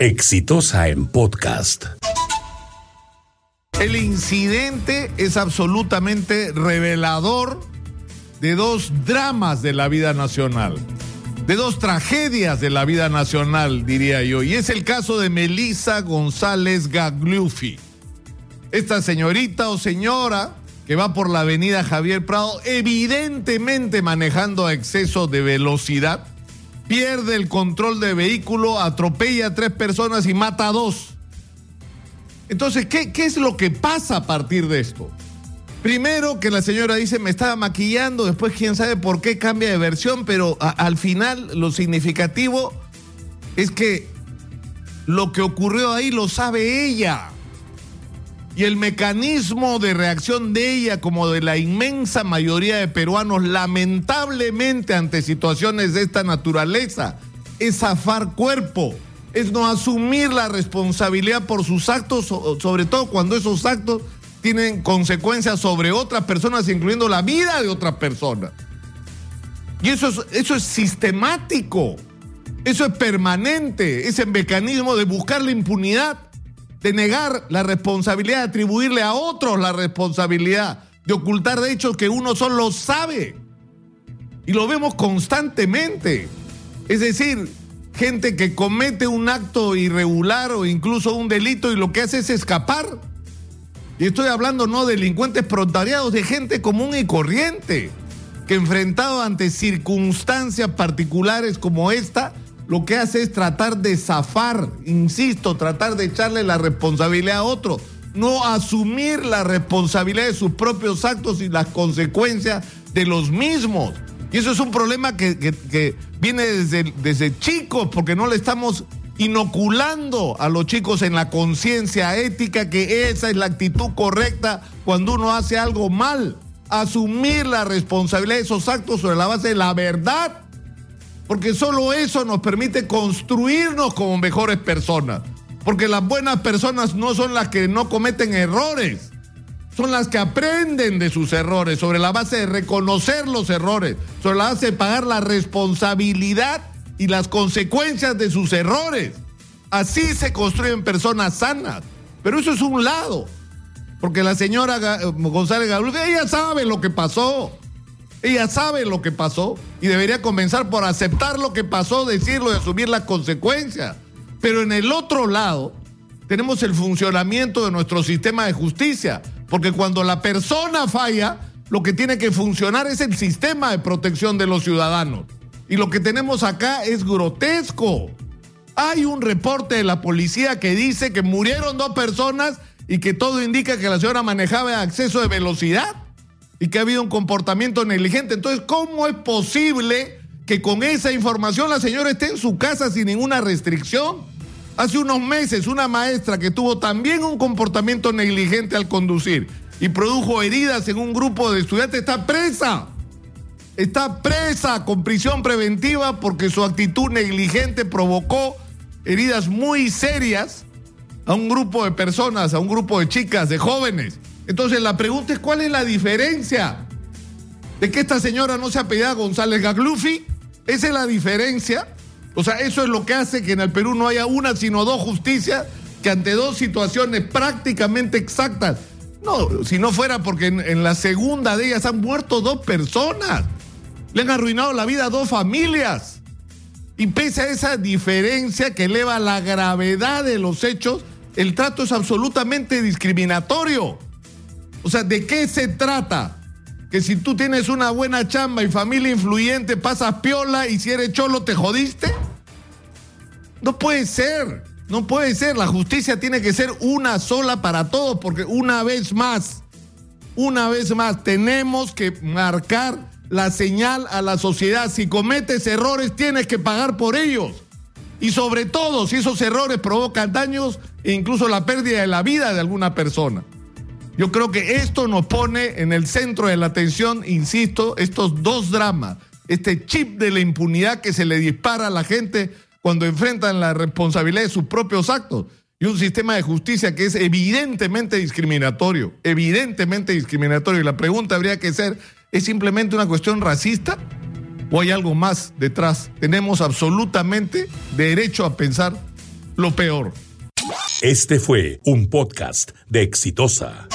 Exitosa en podcast. El incidente es absolutamente revelador de dos dramas de la vida nacional, de dos tragedias de la vida nacional, diría yo, y es el caso de Melissa González Gagliuffi. Esta señorita o señora que va por la avenida Javier Prado, evidentemente manejando a exceso de velocidad, pierde el control de vehículo, atropella a tres personas y mata a dos. Entonces, ¿qué, qué es lo que pasa a partir de esto? Primero que la señora dice me estaba maquillando, después quién sabe por qué cambia de versión, pero al final lo significativo es que lo que ocurrió ahí lo sabe ella. Y el mecanismo de reacción de ella, como de la inmensa mayoría de peruanos, lamentablemente ante situaciones de esta naturaleza, es zafar cuerpo, es no asumir la responsabilidad por sus actos, sobre todo cuando esos actos tienen consecuencias sobre otras personas, incluyendo la vida de otras personas. Y eso es, eso es sistemático, eso es permanente, ese mecanismo de buscar la impunidad de negar la responsabilidad, de atribuirle a otros la responsabilidad, de ocultar de hechos que uno solo sabe. Y lo vemos constantemente. Es decir, gente que comete un acto irregular o incluso un delito y lo que hace es escapar. Y estoy hablando no de delincuentes prontariados, de gente común y corriente, que enfrentado ante circunstancias particulares como esta, lo que hace es tratar de zafar, insisto, tratar de echarle la responsabilidad a otro, no asumir la responsabilidad de sus propios actos y las consecuencias de los mismos. Y eso es un problema que, viene desde, desde chicos, porque no le estamos inoculando a los chicos en la conciencia ética que esa es la actitud correcta cuando uno hace algo mal. Asumir la responsabilidad de esos actos sobre la base de la verdad porque solo eso nos permite construirnos como mejores personas. Porque las buenas personas no son las que no cometen errores, son las que aprenden de sus errores sobre la base de reconocer los errores, sobre la base de pagar la responsabilidad y las consecuencias de sus errores. Así se construyen personas sanas. Pero eso es un lado. Porque la señora González Gabriel, ella sabe lo que pasó. Ella sabe lo que pasó y debería comenzar por aceptar lo que pasó, decirlo y asumir las consecuencias. Pero en el otro lado tenemos el funcionamiento de nuestro sistema de justicia, porque cuando la persona falla, lo que tiene que funcionar es el sistema de protección de los ciudadanos. Y lo que tenemos acá es grotesco. Hay un reporte de la policía que dice que murieron dos personas y que todo indica que la señora manejaba acceso de velocidad y que ha habido un comportamiento negligente. Entonces, ¿cómo es posible que con esa información la señora esté en su casa sin ninguna restricción? Hace unos meses una maestra que tuvo también un comportamiento negligente al conducir y produjo heridas en un grupo de estudiantes está presa. Está presa con prisión preventiva porque su actitud negligente provocó heridas muy serias a un grupo de personas, a un grupo de chicas, de jóvenes. Entonces la pregunta es cuál es la diferencia de que esta señora no se apellida González Gaglufi. Esa es la diferencia. O sea, eso es lo que hace que en el Perú no haya una, sino dos justicias, que ante dos situaciones prácticamente exactas. No, si no fuera porque en, en la segunda de ellas han muerto dos personas. Le han arruinado la vida a dos familias. Y pese a esa diferencia que eleva la gravedad de los hechos, el trato es absolutamente discriminatorio. O sea, ¿de qué se trata? Que si tú tienes una buena chamba y familia influyente, pasas piola y si eres cholo te jodiste. No puede ser, no puede ser. La justicia tiene que ser una sola para todos, porque una vez más, una vez más, tenemos que marcar la señal a la sociedad. Si cometes errores, tienes que pagar por ellos. Y sobre todo, si esos errores provocan daños e incluso la pérdida de la vida de alguna persona. Yo creo que esto nos pone en el centro de la atención, insisto, estos dos dramas, este chip de la impunidad que se le dispara a la gente cuando enfrentan la responsabilidad de sus propios actos y un sistema de justicia que es evidentemente discriminatorio, evidentemente discriminatorio. Y la pregunta habría que ser, ¿es simplemente una cuestión racista o hay algo más detrás? Tenemos absolutamente derecho a pensar lo peor. Este fue un podcast de Exitosa.